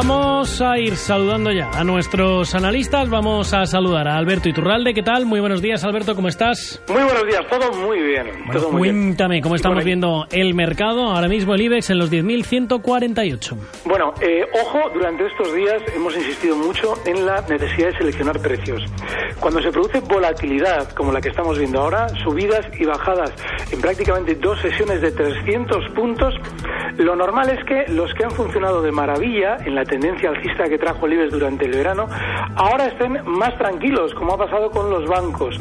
Vamos a ir saludando ya a nuestros analistas. Vamos a saludar a Alberto Iturralde. ¿Qué tal? Muy buenos días, Alberto. ¿Cómo estás? Muy buenos días. Todo muy bien. Bueno, todo muy bien. cuéntame cómo estamos viendo el mercado. Ahora mismo el IBEX en los 10.148. Bueno, eh, ojo, durante estos días hemos insistido mucho en la necesidad de seleccionar precios. Cuando se produce volatilidad, como la que estamos viendo ahora, subidas y bajadas en prácticamente dos sesiones de 300 puntos, lo normal es que los que han funcionado de maravilla en la tendencia alcista que trajo el IBEX durante el verano, ahora estén más tranquilos, como ha pasado con los bancos.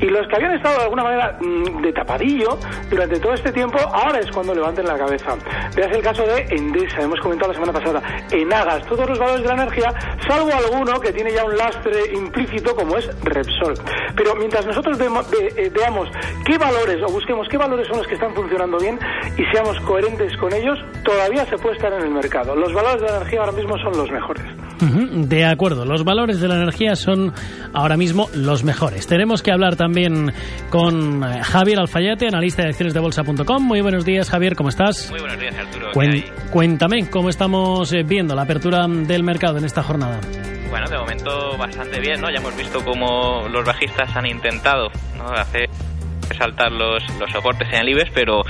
Y los que habían estado de alguna manera mm, de tapadillo durante todo este tiempo, ahora es cuando levanten la cabeza. Veas el caso de Endesa, hemos comentado la semana pasada, Enagas, todos los valores de la energía, salvo alguno que tiene ya un lastre implícito como es Repsol. Pero mientras nosotros ve- eh, veamos qué valores o busquemos qué valores son los que están funcionando bien y seamos coherentes con ellos, todavía se puede estar en el mercado. Los valores de la energía ahora mismo son los mejores. Ujú, De acuerdo, los valores de la energía son ahora mismo los mejores. Tenemos que hablar también con eh, Javier Alfayate, analista de acciones de bolsa.com. Muy buenos días, Javier, ¿cómo estás? Muy buenos días, Arturo. Cuen- cuéntame cómo estamos eh, viendo la apertura del mercado en esta jornada. Bueno, de momento bastante bien, ¿no? Ya hemos visto cómo los bajistas han intentado ¿no? hacer saltar los, los soportes en el IBEX, pero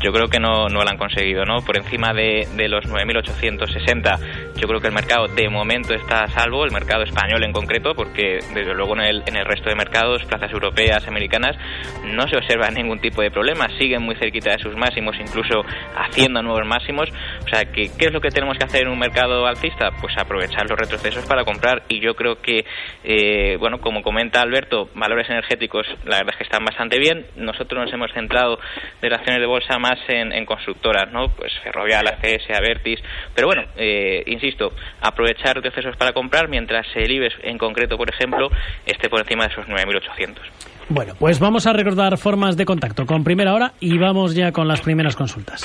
yo creo que no, no lo han conseguido, ¿no? Por encima de, de los 9.860, yo creo que el mercado de momento está a salvo, el mercado español en concreto, porque desde luego en el, en el resto de mercados, plazas europeas, americanas, no se observa ningún tipo de problema, siguen muy cerquita de sus máximos, incluso haciendo nuevos máximos. O sea, que, ¿qué es lo que tenemos que hacer en un mercado alcista? Pues aprovechar los retrocesos para comprar. Y yo creo que, eh, bueno, como comenta Alberto, valores energéticos, la verdad es que están bastante bien. Nosotros nos hemos centrado de las acciones de bolsa más en, constructoras, ¿no? Pues Ferrovial, ACS, Avertis. Pero bueno, eh, insisto, aprovechar retrocesos para comprar mientras el IBEX en concreto, por ejemplo, esté por encima de esos 9.800. Bueno, pues vamos a recordar formas de contacto con primera hora y vamos ya con las primeras consultas.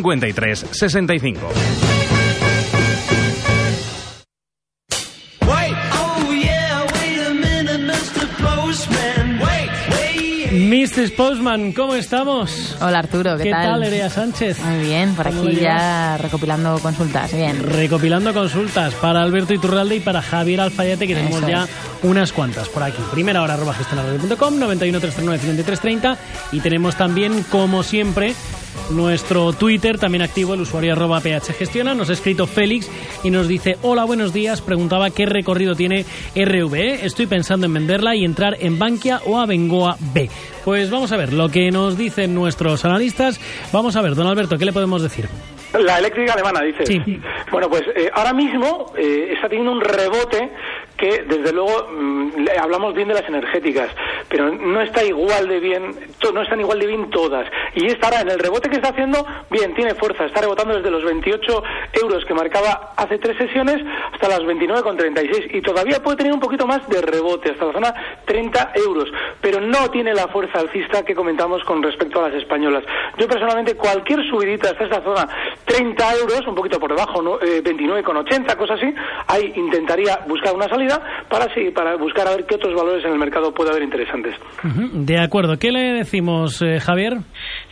5365. Mrs. Postman, ¿cómo estamos? Hola Arturo, ¿qué, ¿Qué tal, Nerea Sánchez? Muy bien, por ¿Cómo lo aquí llevas? ya recopilando consultas. Bien. Recopilando consultas para Alberto Iturralde y para Javier Alfayate, que tenemos ya es. Unas cuantas por aquí. Primera hora arroba gestionaradio.com, 91 339 5330 y tenemos también, como siempre, nuestro Twitter, también activo, el usuario arroba phgestiona. Nos ha escrito Félix y nos dice, hola, buenos días, preguntaba qué recorrido tiene RVE. Estoy pensando en venderla y entrar en Bankia o a Bengoa B. Pues vamos a ver lo que nos dicen nuestros analistas. Vamos a ver, don Alberto, ¿qué le podemos decir? La eléctrica alemana, dice. Sí. Bueno, pues eh, ahora mismo eh, está teniendo un rebote que, desde luego, mm, hablamos bien de las energéticas, pero no está igual de bien, no están igual de bien todas. Y esta ahora, en el rebote que está haciendo, bien, tiene fuerza, está rebotando desde los 28 euros que marcaba hace tres sesiones hasta las 29,36 y todavía puede tener un poquito más de rebote, hasta la zona 30 euros, pero no tiene la fuerza alcista que comentamos con respecto a las españolas. Yo personalmente, cualquier subidita hasta esta zona 30 euros, un poquito por debajo, ¿no? eh, 29,80, cosas así, ahí intentaría buscar una salida para, sí, para buscar a ver qué otros valores en el mercado puede haber interesantes. De acuerdo. ¿Qué le decimos, eh, Javier?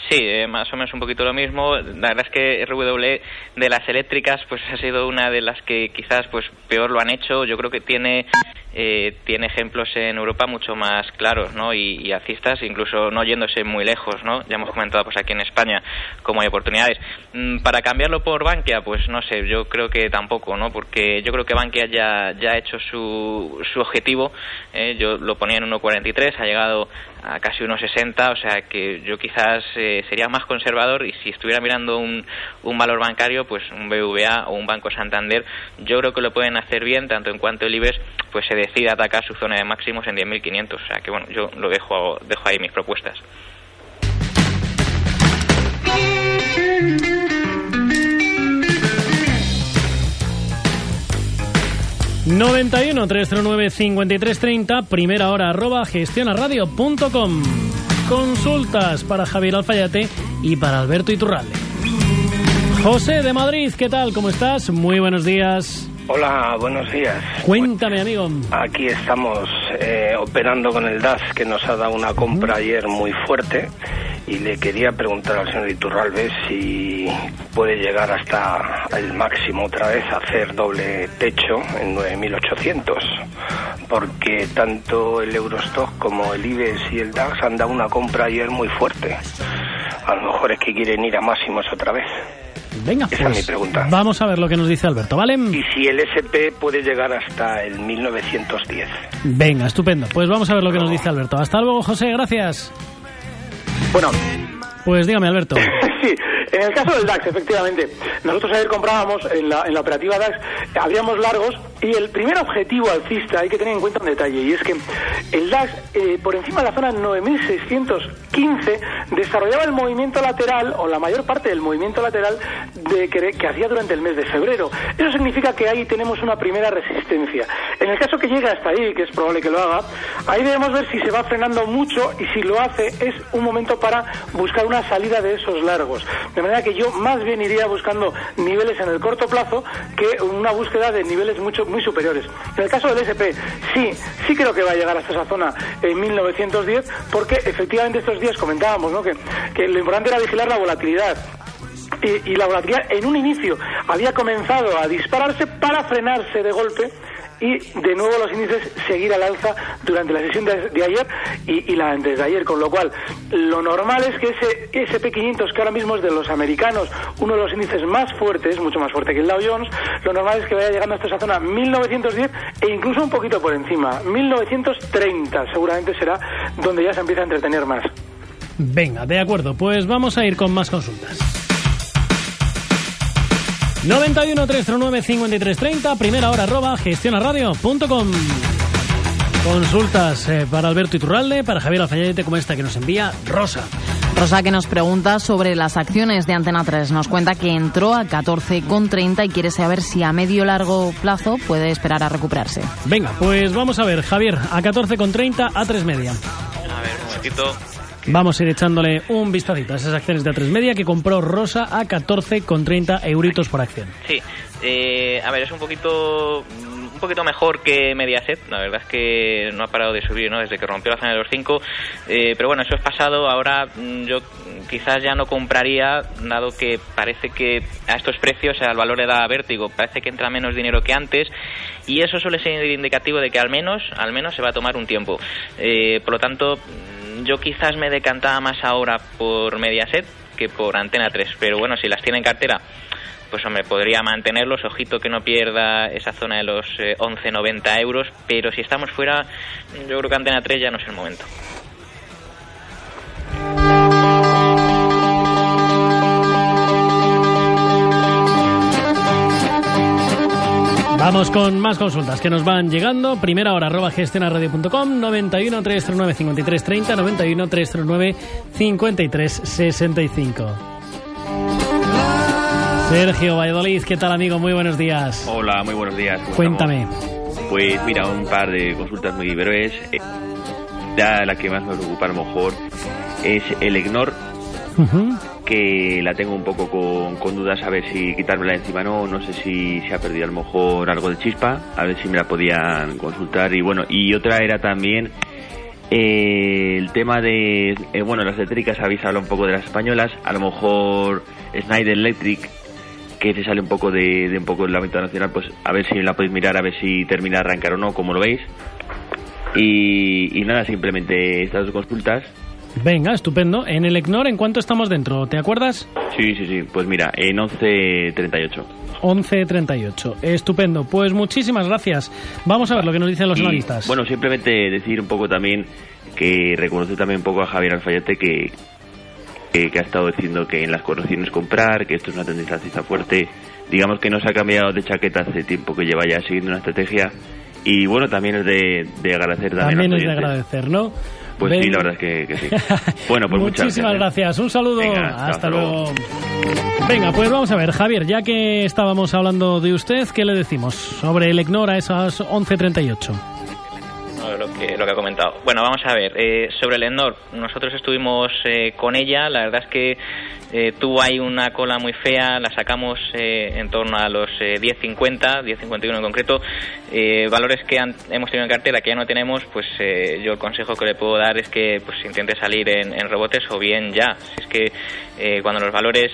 Sí, eh, más o menos un poquito lo mismo. La verdad es que RW de las eléctricas pues ha sido una de las que quizás pues peor lo han hecho. Yo creo que tiene eh, tiene ejemplos en Europa mucho más claros, ¿no? Y, y incluso no yéndose muy lejos, ¿no? Ya hemos comentado pues aquí en España cómo hay oportunidades. Mm, Para cambiarlo por Bankia, pues no sé, yo creo que tampoco, ¿no? Porque yo creo que Bankia ya, ya ha hecho su, su objetivo. ¿eh? Yo lo ponía en 1.43, ha llegado a casi 1,60, o sea que yo quizás eh, sería más conservador y si estuviera mirando un, un valor bancario, pues un BVA o un Banco Santander, yo creo que lo pueden hacer bien, tanto en cuanto el IBEX pues se decide atacar su zona de máximos en 10.500, o sea que bueno, yo lo dejo, dejo ahí mis propuestas. 91 309 5330, primera hora arroba gestionaradio.com. Consultas para Javier Alfayate y para Alberto Iturralde. José de Madrid, ¿qué tal? ¿Cómo estás? Muy buenos días. Hola, buenos días. Cuéntame, amigo. Aquí estamos eh, operando con el DAS que nos ha dado una compra ayer muy fuerte y le quería preguntar al señor Iturralbe si puede llegar hasta el máximo otra vez a hacer doble techo en 9.800 porque tanto el Eurostock como el IBEX y el DAX han dado una compra ayer muy fuerte. A lo mejor es que quieren ir a máximos otra vez. Venga, Esa pues es mi pregunta. vamos a ver lo que nos dice Alberto, ¿vale? Y si el SP puede llegar hasta el 1910. Venga, estupendo. Pues vamos a ver lo que nos dice Alberto. Hasta luego, José, gracias. Bueno, Pues dígame, Alberto. sí, en el caso del DAX, efectivamente, nosotros ayer comprábamos en la, en la operativa DAX, abríamos largos y el primer objetivo alcista hay que tener en cuenta un detalle y es que el DAX, eh, por encima de la zona 9615, desarrollaba el movimiento lateral o la mayor parte del movimiento lateral de que, que hacía durante el mes de febrero. Eso significa que ahí tenemos una primera resistencia. En el caso que llegue hasta ahí, que es probable que lo haga, ahí debemos ver si se va frenando mucho y si lo hace es un momento para buscar una salida de esos largos. De manera que yo más bien iría buscando niveles en el corto plazo que una búsqueda de niveles mucho muy superiores. En el caso del SP, sí, sí creo que va a llegar hasta esa zona en 1910, porque efectivamente estos días comentábamos ¿no? que, que lo importante era vigilar la volatilidad. Y, y la volatilidad en un inicio había comenzado a dispararse para frenarse de golpe y de nuevo los índices seguir al alza durante la sesión de, ayer y, y la antes de ayer, con lo cual lo normal es que ese SP500 que ahora mismo es de los americanos, uno de los índices más fuertes, mucho más fuerte que el Dow Jones, lo normal es que vaya llegando hasta esa zona 1910 e incluso un poquito por encima, 1930 seguramente será donde ya se empieza a entretener más. Venga, de acuerdo, pues vamos a ir con más consultas. 91 309 5330, primera hora arroba gestionaradio.com. Consultas eh, para Alberto Iturralde, para Javier Alfayete, como esta que nos envía Rosa. Rosa que nos pregunta sobre las acciones de Antena 3. Nos cuenta que entró a 14,30 y quiere saber si a medio largo plazo puede esperar a recuperarse. Venga, pues vamos a ver, Javier, a 14,30 a 3 media. A ver, un momentito. Vamos a ir echándole un vistacito a esas acciones de A3 Media que compró Rosa a 14,30 euritos por acción. Sí, eh, a ver, es un poquito un poquito mejor que Mediaset, la verdad es que no ha parado de subir ¿no? desde que rompió la zona de los 5, eh, pero bueno, eso es pasado, ahora mm, yo quizás ya no compraría, dado que parece que a estos precios el valor le da vértigo, parece que entra menos dinero que antes y eso suele ser indicativo de que al menos, al menos se va a tomar un tiempo. Eh, por lo tanto, yo quizás me decantaba más ahora por Mediaset que por Antena 3, pero bueno, si las tiene en cartera, pues hombre, podría mantenerlos, ojito que no pierda esa zona de los eh, 11,90 euros, pero si estamos fuera, yo creo que Antena 3 ya no es el momento. Vamos con más consultas que nos van llegando. Primera hora, arroba gestionaradio.com, 91 309 53 30, 91 309 53 65. Sergio Valladolid, ¿qué tal amigo? Muy buenos días. Hola, muy buenos días. ¿cómo Cuéntame. estamos? Pues mira, un par de consultas muy breves. Eh, la que más me preocupa a lo mejor es el EGNOR, Ujú. Que la tengo un poco con, dudas a ver si quitármela encima no, no sé si se ha perdido a lo mejor algo de chispa, a ver si me la podían consultar. Y bueno, y otra era también Eh, el tema de, eh, bueno, las eléctricas habéis hablado un poco de las españolas, a lo mejor Snyder Electric, que se sale un poco de, de un poco del ámbito nacional, pues a ver si la podéis mirar, a ver si termina de arrancar o no, como lo veis. Y, y nada, simplemente estas dos consultas. Venga, estupendo. En el ECNOR, ¿en cuánto estamos dentro? ¿Te acuerdas? Sí, sí, sí, pues mira, en 11.38. 11.38. Estupendo. Pues muchísimas gracias. Vamos a ver lo que nos dicen los Y, analistas. Bueno, simplemente decir un poco también que reconoce también un poco a Javier Alfayate que, que, que ha estado diciendo que en las correcciones comprar, que esto es una tendencia alcista fuerte. Digamos que no se ha cambiado de chaqueta hace tiempo que lleva ya siguiendo una estrategia. Y bueno, también es de, de agradecer también, También es de agradecer, ¿no? Pues sí, la verdad es que, que sí. Bueno, pues muchas Muchísimas gracias. gracias. Un saludo. Venga, hasta, hasta luego. luego. Venga, pues vamos a ver, Javier, ya que estábamos hablando de usted, ¿qué le decimos sobre el ECNOR a esas 11.38? No, lo que, lo que ha comentado. Bueno, vamos a ver. eh, sobre el Endor, nosotros estuvimos eh, con ella. La verdad es que eh, tuvo ahí una cola muy fea. La sacamos eh, en torno a los eh, 10.50, 10.51 en concreto. Eh, valores que han- hemos tenido en cartera que ya no tenemos, pues eh, yo el consejo que le puedo dar es que pues intente salir en, en rebotes o bien ya. Si es que eh, cuando los valores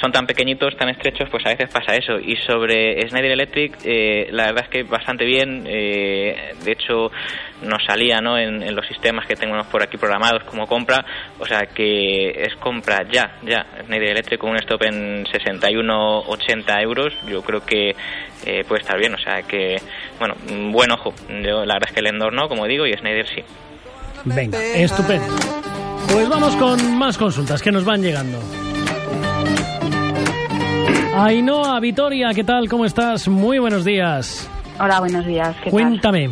son tan pequeñitos, tan estrechos, pues a veces pasa eso. Y sobre Schneider Electric, eh, la verdad es que bastante bien. eh, de hecho, nos salía ¿no? en, en los sistemas que tenemos por aquí programados como compra. O sea que es compra ya, ya. Schneider Electric con un stop en 61,80 euros. Yo creo que eh, puede estar bien. O sea que, bueno, buen ojo. Yo, la verdad es que el Endor no, como digo, y Schneider sí. Venga, estupendo. Pues vamos con más consultas que nos van llegando. Ainhoa, Vitoria, ¿qué tal? ¿Cómo estás? Muy buenos días. Hola, buenos días. ¿qué tal? Cuéntame.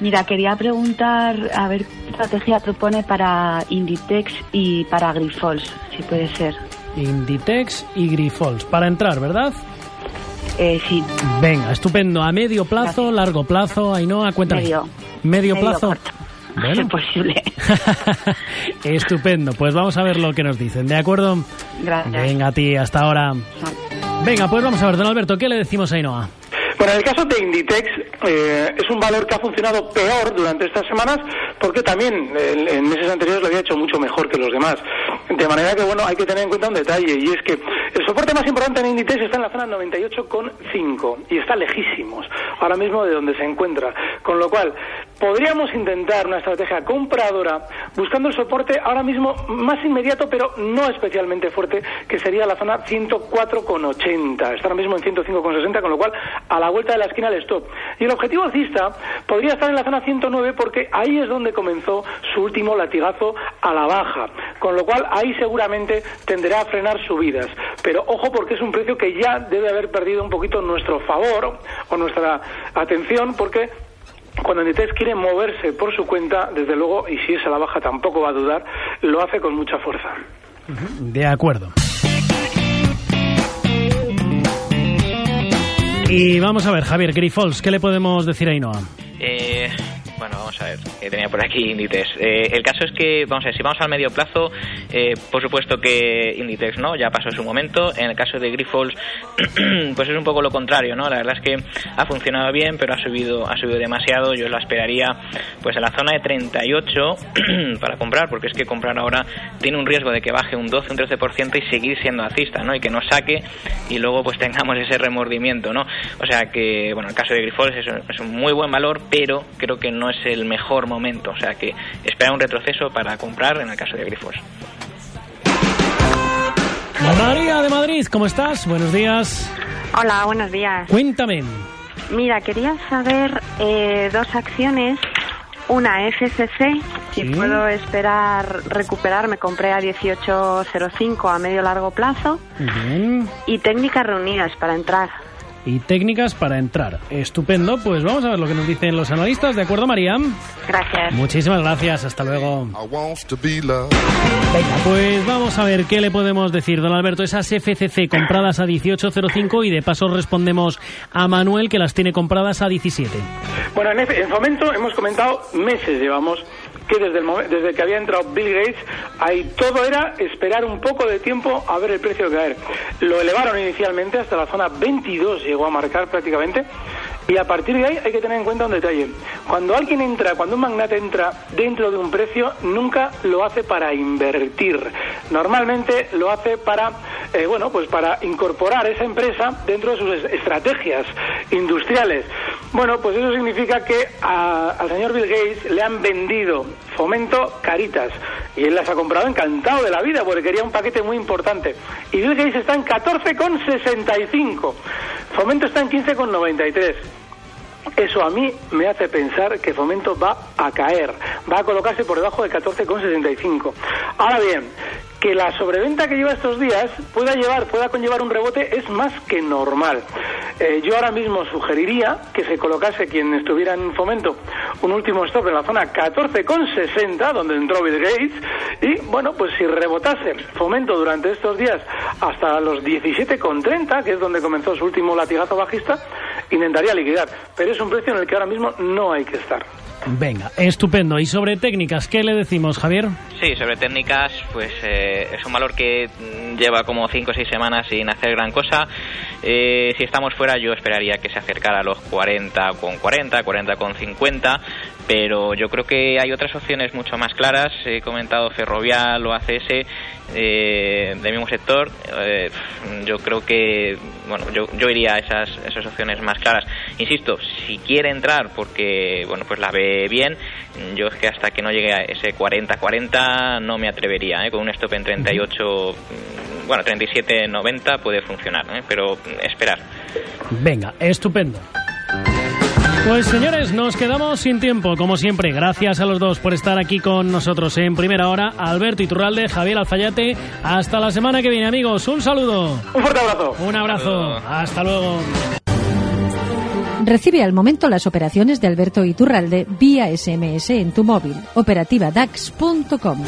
Mira, quería preguntar a ver qué estrategia propone para Inditex y para Grifols, si puede ser. Inditex y Grifols. Para entrar, ¿verdad? Eh, sí, Venga, estupendo. ¿A medio plazo, largo plazo? Ainhoa, cuéntame. Medio. ¿Medio Medio plazo? corto. Bueno. si es posible. Estupendo. Pues vamos a ver lo que nos dicen. ¿De acuerdo? Gracias. Venga, a ti, hasta ahora. Venga, pues vamos a ver, don Alberto, ¿qué le decimos a Ainhoa? Bueno, en el caso de Inditex eh, es un valor que ha funcionado peor durante estas semanas porque también en, en meses anteriores lo había hecho mucho mejor que los demás. De manera que, bueno, hay que tener en cuenta un detalle y es que el soporte más importante en Inditex está en la zona 98,5 y está lejísimos ahora mismo de donde se encuentra. Con lo cual, podríamos intentar una estrategia compradora buscando el soporte ahora mismo más inmediato pero no especialmente fuerte que sería la zona 104,80. Está ahora mismo en 105,60 con lo cual a la vuelta de la esquina el stop. Y el objetivo alcista podría estar en la zona 109 porque ahí es donde comenzó su último latigazo a la baja. Con lo cual ahí seguramente tenderá a frenar subidas. Pero ojo porque es un precio que ya debe haber perdido un poquito nuestro favor o nuestra atención porque cuando Inditex quiere moverse por su cuenta, desde luego, y si es a la baja tampoco va a dudar, lo hace con mucha fuerza. De acuerdo. Y vamos a ver, Javier Grifols, ¿qué le podemos decir a Ainhoa? Eh, bueno, vamos a ver, que tenía por aquí Inditex. Eh, el caso es que, vamos a ver, si vamos al medio plazo, eh, por supuesto que Inditex no, ya pasó su momento. En el caso de Grifols, pues es un poco lo contrario, ¿no? La verdad es que ha funcionado bien, pero ha subido, ha subido demasiado. Yo la esperaría, pues en la zona de 38 para comprar, porque es que comprar ahora tiene un riesgo de que baje un 12, un 13% y seguir siendo alcista, ¿no? Y que nos saque y luego pues tengamos ese remordimiento, ¿no? O sea que, bueno, el caso de Grifols es, es un muy buen valor, pero creo que no es el mejor momento. O sea que espera un retroceso para comprar en el caso de Grifols. María de Madrid, ¿cómo estás? Buenos días. Hola, buenos días. Cuéntame. Mira, quería saber eh, dos acciones. Una FCC, si Sí. puedo esperar recuperar, me compré a 18.05 a medio largo plazo. Bien. Y técnicas reunidas para entrar. Y técnicas para entrar. Estupendo. Pues vamos a ver lo que nos dicen los analistas. ¿De acuerdo, María? Gracias. Muchísimas gracias. Hasta luego. Venga, pues vamos a ver qué le podemos decir, don Alberto. Esas FCC compradas a 18.05 y de paso respondemos a Manuel que las tiene compradas a 17. Bueno, en, F- en Fomento hemos comentado meses, llevamos, que desde, el momen- desde que había entrado Bill Gates, ahí todo era esperar un poco de tiempo a ver el precio caer. Lo elevaron inicialmente hasta la zona 22, llegó a marcar prácticamente. Y a partir de ahí hay que tener en cuenta un detalle. Cuando alguien entra, cuando un magnate entra dentro de un precio, nunca lo hace para invertir. Normalmente lo hace para, eh, bueno, pues para incorporar esa empresa dentro de sus estrategias industriales. Bueno, pues eso significa que al señor Bill Gates le han vendido fomento caritas y él las ha comprado encantado de la vida porque quería un paquete muy importante. Y Bill Gates está en 14,65. Fomento está en 15,93. Eso a mí me hace pensar que Fomento va a caer, va a colocarse por debajo de 14,65. Ahora bien, que la sobreventa que lleva estos días pueda llevar, pueda conllevar un rebote es más que normal. Eh, yo ahora mismo sugeriría que se colocase quien estuviera en fomento un último stop en la zona 14,60 donde entró Bill Gates y bueno pues si rebotase fomento durante estos días hasta los 17,30 que es donde comenzó su último latigazo bajista intentaría liquidar pero es un precio en el que ahora mismo no hay que estar. Venga, estupendo. ¿Y sobre técnicas qué le decimos, Javier? Sí, sobre técnicas, pues eh, es un valor que mm, lleva como 5 o 6 semanas sin hacer gran cosa. Eh, si estamos fuera, yo esperaría que se acercara a los 40 con 40, 40 con 50, pero yo creo que hay otras opciones mucho más claras. He comentado Ferrovial o ACS eh, del mismo sector. Eh, yo creo que, bueno, yo, yo iría a esas, esas opciones más claras. Insisto, si quiere entrar porque, bueno, pues la ve bien, yo es que hasta que no llegue a ese 40-40 no me atrevería. ¿eh? Con un stop en 38, mm, bueno, 37-90 puede funcionar, ¿eh? pero esperar. Venga, estupendo. Pues señores, nos quedamos sin tiempo, como siempre. Gracias a los dos por estar aquí con nosotros en primera hora. Alberto Iturralde, Javier Alfayate. Hasta la semana que viene, amigos. Un saludo. Un fuerte abrazo. Un abrazo. Hasta luego. Recibe al momento las operaciones de Alberto Iturralde vía SMS en tu móvil. Operativa DAX.com.